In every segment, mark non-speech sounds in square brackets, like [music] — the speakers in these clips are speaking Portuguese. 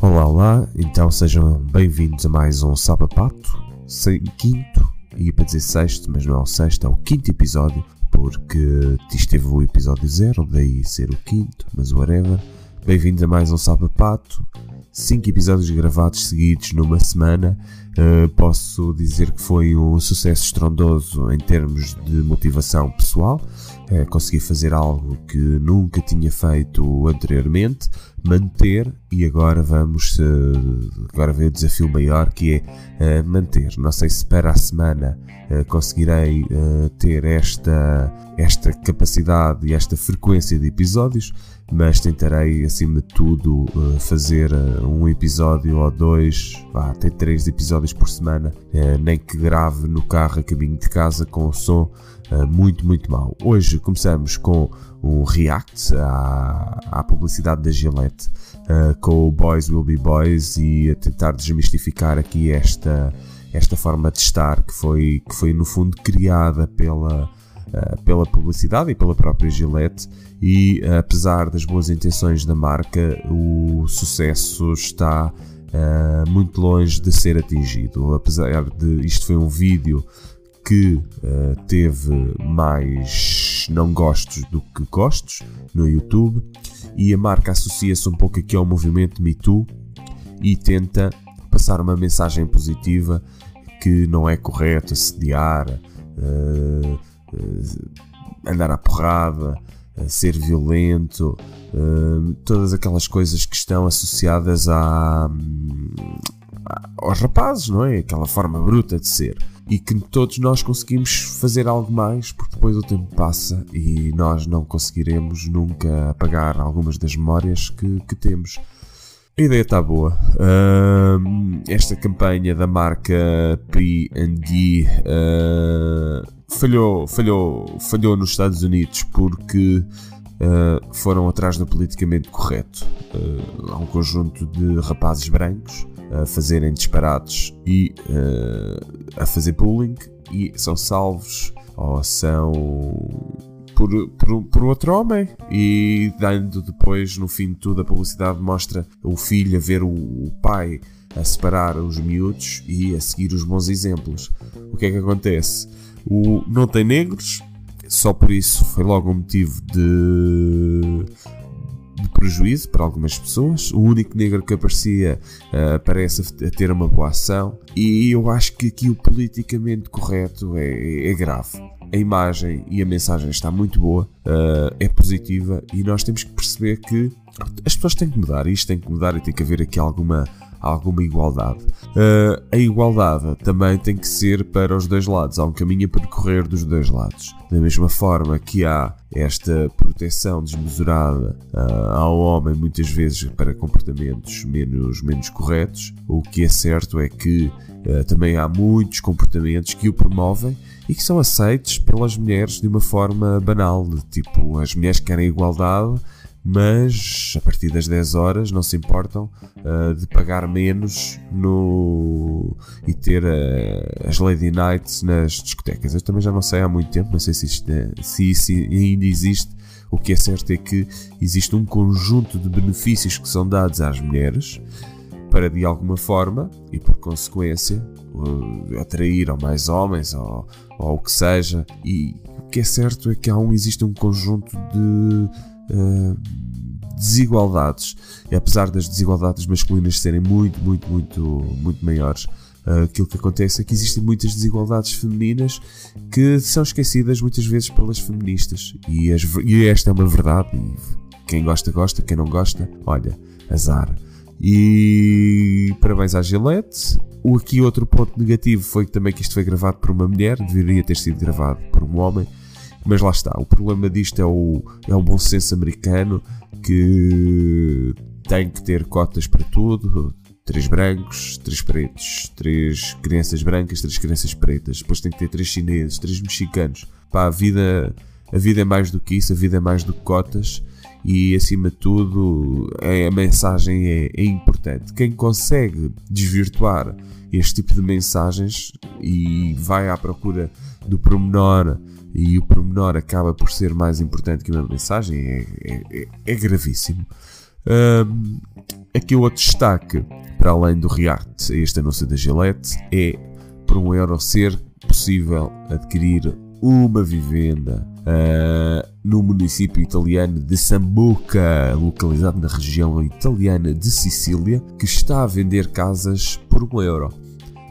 Olá, olá, então sejam bem-vindos a mais um Sapapato, quinto, ia para dizer sexto, mas não é o sexto, é o quinto episódio, porque esteve o episódio zero, daí ser o quinto, mas whatever. Bem-vindos a mais um Sapapato, cinco episódios gravados seguidos numa semana. Uh, posso dizer que foi um sucesso estrondoso em termos de motivação pessoal é, consegui fazer algo que nunca tinha feito anteriormente, manter e agora vamos, uh, agora vem o desafio maior que é manter. Não sei se para a semana conseguirei ter esta, esta capacidade e esta frequência de episódios, mas tentarei acima de tudo fazer um episódio ou dois, até três episódios por semana, nem que grave no carro a caminho de casa com o som uh, muito, muito mal. Hoje começamos com um react à, à publicidade da Gillette uh, com o Boys Will Be Boys e a tentar desmistificar aqui esta, esta forma de estar que foi, que foi no fundo criada pela, uh, pela publicidade e pela própria Gillette e apesar das boas intenções da marca o sucesso está Uh, muito longe de ser atingido. Apesar de isto foi um vídeo que uh, teve mais não gostos do que gostos no YouTube e a marca associa-se um pouco aqui ao movimento Me Too e tenta passar uma mensagem positiva que não é correto assediar, uh, andar à porrada, ser violento, todas aquelas coisas que estão associadas a, aos rapazes, não é? Aquela forma bruta de ser e que todos nós conseguimos fazer algo mais, porque depois o tempo passa e nós não conseguiremos nunca apagar algumas das memórias que, que temos. A ideia está boa. Esta campanha da marca P&G uh, falhou, falhou, falhou nos Estados Unidos porque uh, foram atrás do politicamente correto. há um conjunto de rapazes brancos a fazerem disparates e a fazer bullying e são salvos ou são por, por, por, outro homem e dando depois no fim de tudo a publicidade mostra o filho a ver o, o pai a separar os miúdos e a seguir os bons exemplos. O que é que acontece? O, não tem negros, só por isso foi logo um motivo de de prejuízo para algumas pessoas. O único negro que aparecia uh, parece ter uma boa ação. E eu acho que aqui o politicamente correto é, é grave. A imagem e a mensagem está muito boa, uh, é positiva e nós temos que perceber que as pessoas têm que mudar. Isto tem que mudar e tem que haver aqui alguma alguma igualdade. Uh, a igualdade também tem que ser para os dois lados, há um caminho a percorrer dos dois lados. Da mesma forma que há esta proteção desmesurada uh, ao homem, muitas vezes para comportamentos menos, menos corretos, o que é certo é que uh, também há muitos comportamentos que o promovem e que são aceitos pelas mulheres de uma forma banal, tipo as mulheres querem igualdade mas a partir das 10 horas não se importam uh, de pagar menos no e ter uh, as Lady Nights nas discotecas. Eu também já não sei há muito tempo, não sei se, isto, é, se isso ainda existe. O que é certo é que existe um conjunto de benefícios que são dados às mulheres para de alguma forma e por consequência uh, atrair ou mais homens ou, ou o que seja. E o que é certo é que há um, existe um conjunto de desigualdades. E apesar das desigualdades masculinas serem muito, muito, muito, muito maiores, uh, aquilo que acontece é que existem muitas desigualdades femininas que são esquecidas muitas vezes pelas feministas. E, as, e esta é uma verdade. E quem gosta, gosta. Quem não gosta, olha, azar. E parabéns à Gillette. O aqui outro ponto negativo foi também que isto foi gravado por uma mulher, deveria ter sido gravado por um homem. Mas lá está, o problema disto é o, é o bom senso americano que tem que ter cotas para tudo. Três brancos, três pretos, três crianças brancas, três crianças pretas. Depois tem que ter três chineses, três mexicanos. Pá, a vida, a vida é mais do que isso, a vida é mais do que cotas e acima de tudo a mensagem é, é, importante. Quem consegue desvirtuar este tipo de mensagens e vai à procura do promenor e o pormenor acaba por ser mais importante que uma mensagem, é, é, é, é gravíssimo. Um, aqui outro destaque, para além do React, este anúncio da Gillette, é por um euro ser possível adquirir uma vivenda uh, no município italiano de Sambuca, localizado na região italiana de Sicília, que está a vender casas por um euro.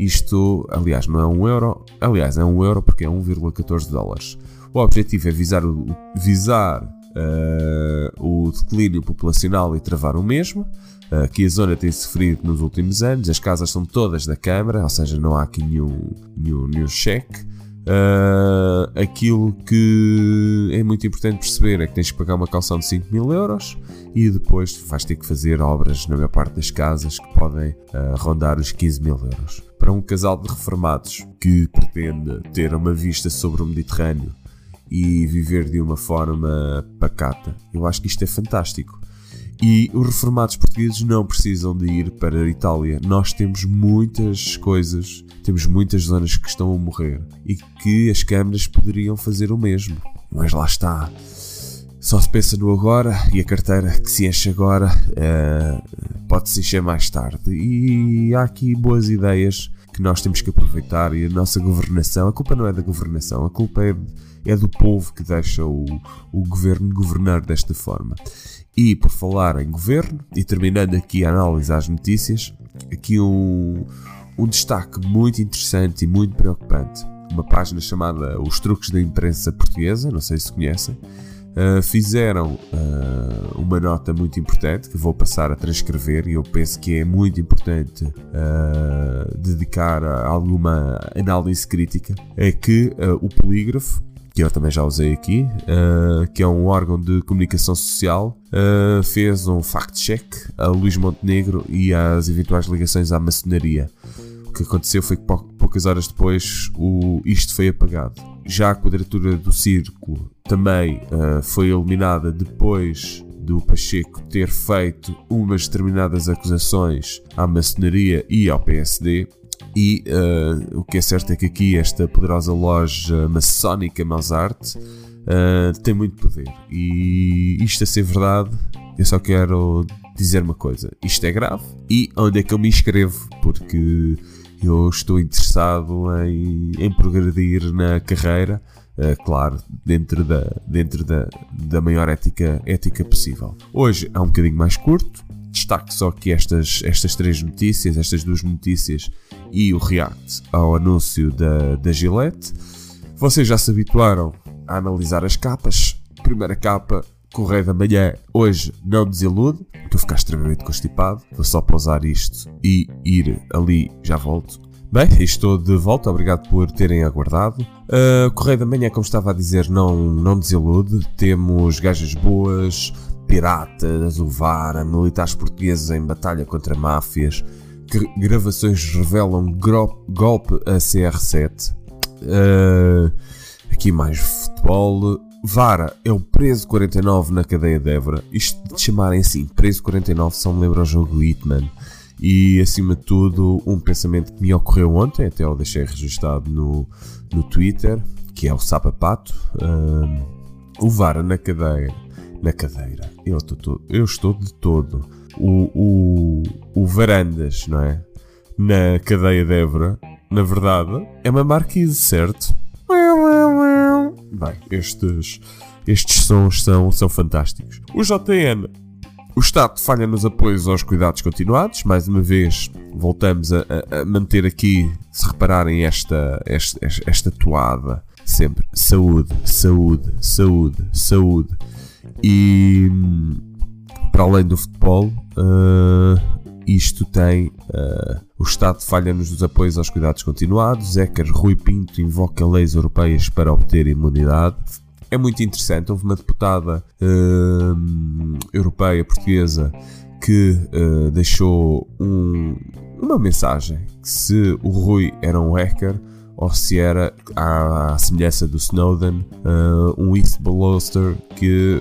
Isto, aliás, não é um euro, aliás, é um euro porque é 1,14 dólares. O objetivo é visar, o, visar uh, o declínio populacional e travar o mesmo. Uh, que a zona tem sofrido nos últimos anos, as casas são todas da Câmara, ou seja, não há aqui nenhum, nenhum, nenhum cheque. Uh, aquilo que é muito importante perceber é que tens que pagar uma calção de 5 mil euros e depois vais ter que fazer obras na maior parte das casas que podem uh, rondar os 15 mil euros. Para um casal de reformados que pretende ter uma vista sobre o Mediterrâneo e viver de uma forma pacata, eu acho que isto é fantástico. E os reformados portugueses não precisam de ir para a Itália. Nós temos muitas coisas, temos muitas zonas que estão a morrer e que as câmaras poderiam fazer o mesmo. Mas lá está. Só se pensa no agora e a carteira que se enche agora uh, pode se encher mais tarde. E há aqui boas ideias que nós temos que aproveitar e a nossa governação. A culpa não é da governação, a culpa é, é do povo que deixa o, o governo governar desta forma. E por falar em governo, e terminando aqui a análise às notícias, aqui um, um destaque muito interessante e muito preocupante. Uma página chamada Os Truques da Imprensa Portuguesa, não sei se conhecem, uh, fizeram uh, uma nota muito importante que vou passar a transcrever e eu penso que é muito importante uh, dedicar a alguma análise crítica. É que o polígrafo que eu também já usei aqui, uh, que é um órgão de comunicação social, uh, fez um fact-check a Luís Montenegro e às eventuais ligações à maçonaria. O que aconteceu foi que poucas horas depois o, isto foi apagado. Já a quadratura do círculo também uh, foi eliminada depois do Pacheco ter feito umas determinadas acusações à maçonaria e ao PSD, e uh, o que é certo é que aqui esta poderosa loja maçónica Mozart uh, tem muito poder. E isto a ser verdade, eu só quero dizer uma coisa: isto é grave. E onde é que eu me inscrevo? Porque eu estou interessado em, em progredir na carreira. Uh, claro, dentro, da, dentro da, da maior ética, ética possível. Hoje é um bocadinho mais curto, destaque só que estas, estas três notícias, estas duas notícias e o react ao anúncio da, da Gillette. Vocês já se habituaram a analisar as capas. Primeira capa, Correio da Manhã, hoje não desilude. Estou a ficar extremamente constipado. Vou só pausar isto e ir ali, já volto. Bem, estou de volta, obrigado por terem aguardado. Uh, Correio da Manhã, como estava a dizer, não, não desilude. Temos gajas boas, piratas, o VAR, militares portugueses em batalha contra máfias, gravações revelam golpe a CR7. Uh, ah, aqui mais futebol. Vara é o preso 49 na cadeia de Évora. Isto de chamarem assim, preso 49, só me lembra o jogo Hitman. E acima de tudo, um pensamento que me ocorreu ontem, até o deixei registado no, no Twitter, que é o sapapato. Uh, o Vara na cadeia, na cadeira. Eu estou, eu estou de todo. O, o, o Varandas, não é? Na cadeia de Évora, na verdade, é uma marquise, certo? Bem, estes, estes sons são, são fantásticos. O JN. O Estado falha nos apoios aos cuidados continuados. Mais uma vez, voltamos a, a, a manter aqui, se repararem, esta, esta, esta toada. Sempre saúde, saúde, saúde, saúde. E para além do futebol, uh, isto tem uh, o Estado falha-nos dos apoios aos cuidados continuados. Ecker Rui Pinto invoca leis europeias para obter imunidade. É muito interessante. Houve uma deputada uh, europeia portuguesa que uh, deixou um, uma mensagem que se o Rui era um hacker ou se era, à, semelhança do Snowden, uh, um whistleblower que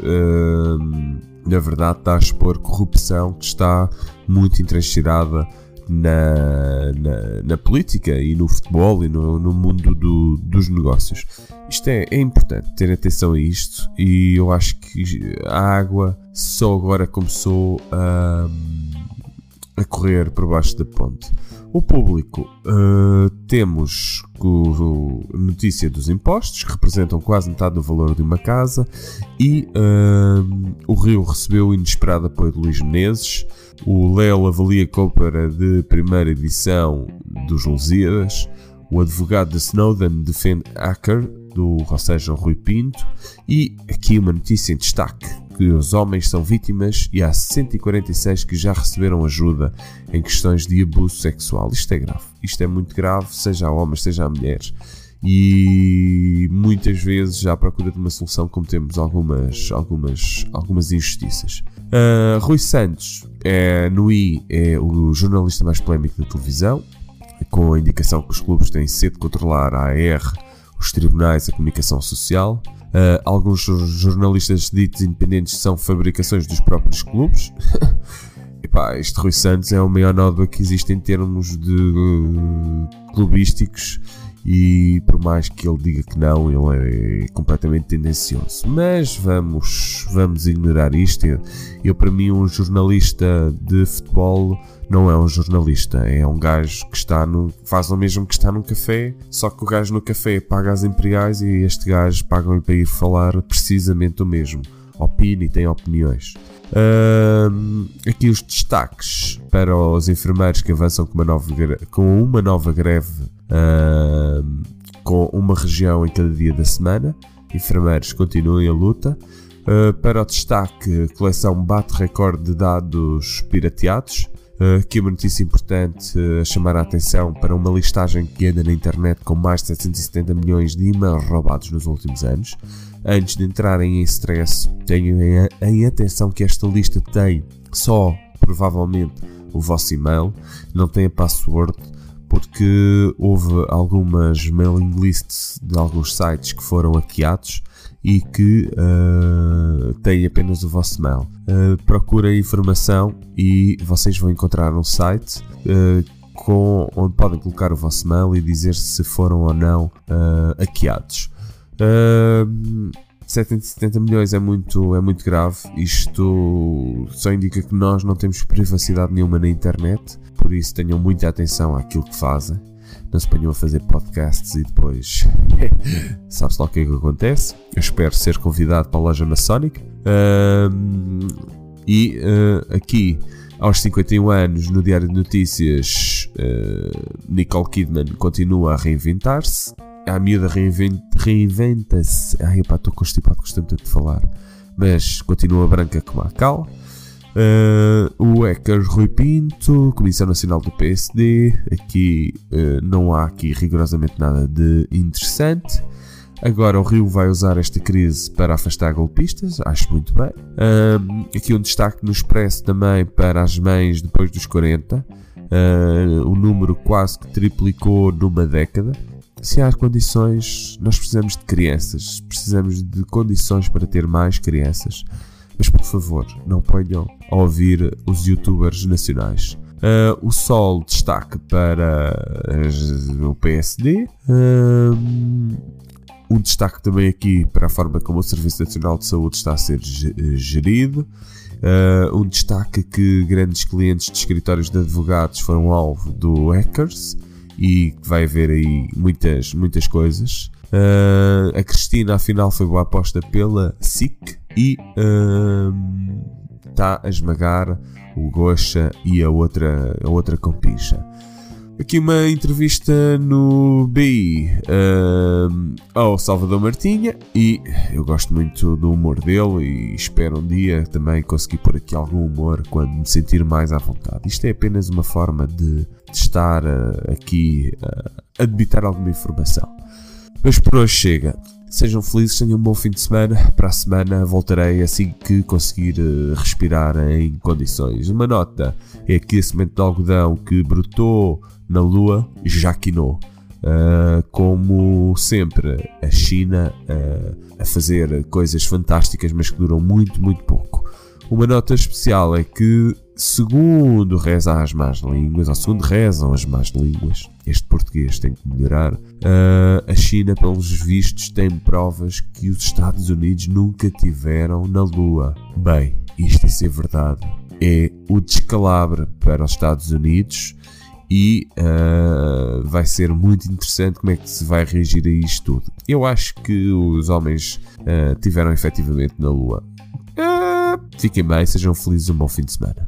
na verdade está a expor corrupção que está muito entrancheirada na, na, na, política e no futebol e no, no mundo do, dos negócios. Isto é, é importante ter atenção a isto e eu acho que a água só agora começou a, a correr por baixo da ponte. O público, uh, temos o, notícia dos impostos, que representam quase metade do valor de uma casa, e uh, o Rio recebeu inesperado apoio de Luís Menezes. O Léo avalia Cópera de primeira edição dos Lusíadas. O advogado de Snowden defende Hacker, do Rocejo Rui Pinto. E aqui uma notícia em destaque que os homens são vítimas e há 146 que já receberam ajuda em questões de abuso sexual. Isto é grave. Isto é muito grave, seja a homens, seja a mulheres. E muitas vezes já à procura de uma solução cometemos algumas, algumas, algumas injustiças. Uh, Rui Santos é, no I é o jornalista mais polémico da televisão, com a indicação que os clubes têm sede de controlar a AR, os tribunais, a comunicação social. Uh, alguns jornalistas ditos independentes são fabricações dos próprios clubes. [laughs] Epá, este Rui Santos é o maior nódoa que existe em termos de uh, clubísticos e por mais que ele diga que não, ele é completamente tendencioso. Mas vamos, vamos ignorar isto. Eu, para mim, um jornalista de futebol não é um jornalista, é um gajo que está no. faz o mesmo que está num café, só que o gajo no café paga as imperiais e este gajo paga-lhe para ir falar precisamente o mesmo. Opina e tem opiniões. Aqui os destaques para os enfermeiros que avançam com uma nova, com uma nova greve com uma região em cada dia da semana. Enfermeiros continuem a luta. Uh, para o destaque, a coleção bate recorde de dados pirateados. Uh, aqui uma notícia importante a chamar a atenção para uma listagem que anda na internet com mais de 770 milhões de e-mails roubados nos últimos anos. Antes de entrarem em stress, tenham em atenção que esta lista tem só, provavelmente, o vosso e-mail, não tem a password, porque houve algumas mailing lists de alguns sites que foram hackeados e que uh, têm apenas o vosso mail. Uh, procurem informação e vocês vão encontrar um site uh, com, onde podem colocar o vosso mail e dizer se foram ou não hackeados. Uh, 770 milhões é muito, é muito grave. Isto só indica que nós não temos privacidade nenhuma na internet, por isso tenham muita atenção àquilo que fazem não se ponham a fazer podcasts e depois [laughs] sabe-se lá o que é que acontece. Eu espero ser convidado para a loja maçónica. Um, e uh, aqui, aos 51 anos, no Diário de Notícias, uh, Nicole Kidman continua a reinventar-se. A miúda reinventa-se. Ai, pá, estou constipado, gostei muito de falar. Mas continua branca como a cal. Uh, o Hacker Rui Pinto, Comissão Nacional do PSD. Aqui uh, não há aqui rigorosamente nada de interessante. Agora o Rio vai usar esta crise para afastar golpistas, acho muito bem. Uh, aqui um destaque no Expresso também para as mães depois dos 40. o número quase que triplicou numa década. Se há condições, nós precisamos de crianças, precisamos de condições para ter mais crianças. Mas por favor, não ponham a ouvir os youtubers nacionais. Uh, o Sol destaque para o PSD. Uh, um destaque também aqui para a forma como o Serviço Nacional de Saúde está a ser gerido. Uh, um destaque que grandes clientes de escritórios de advogados foram alvo do hackers e que vai haver aí muitas, muitas coisas. Uh, a Cristina, afinal, foi boa aposta pela SIC e está uh, a esmagar o Gocha e a outra, a outra compincha. Aqui uma entrevista no BI ao Salvador Martinha e eu gosto muito do humor dele e espero um dia também conseguir pôr aqui algum humor quando me sentir mais à vontade. Isto é apenas uma forma de, de estar uh, aqui uh, a debitar alguma informação. Mas por hoje chega. Sejam felizes, tenham um bom fim de semana. Para a semana voltarei assim que conseguir uh, respirar em condições. Uma nota é que a semente de algodão que brotou na Lua já quinou. Uh, como sempre, a China uh, a fazer coisas fantásticas, mas que duram muito, muito pouco. Uma nota especial é que, segundo reza as más línguas, ou segundo rezam as más línguas, este português tem que melhorar, uh, a China, pelos vistos, tem provas que os Estados Unidos nunca tiveram na Lua. Bem, isto a ser verdade é o descalabro para os Estados Unidos e uh, vai ser muito interessante como é que se vai reagir a isto tudo. Eu acho que os homens uh, tiveram efetivamente na Lua. Uh, fiquem bem, sejam felizes, um bom fim de semana.